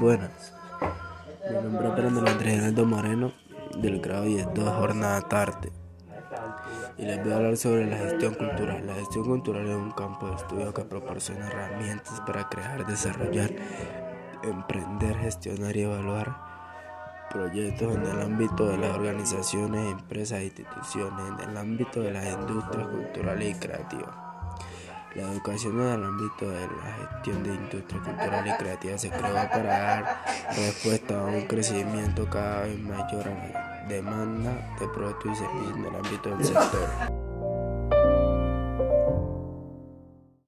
Buenas, mi nombre es Brandon Andrés Geraldo Moreno del grado 10 de jornada tarde y les voy a hablar sobre la gestión cultural. La gestión cultural es un campo de estudio que proporciona herramientas para crear, desarrollar, emprender, gestionar y evaluar proyectos en el ámbito de las organizaciones, empresas e instituciones, en el ámbito de las industrias culturales y creativas. La educación en el ámbito de la gestión de industria cultural y creativa se creó para dar respuesta a un crecimiento cada vez mayor a la demanda de productos y servicios en el ámbito del sector.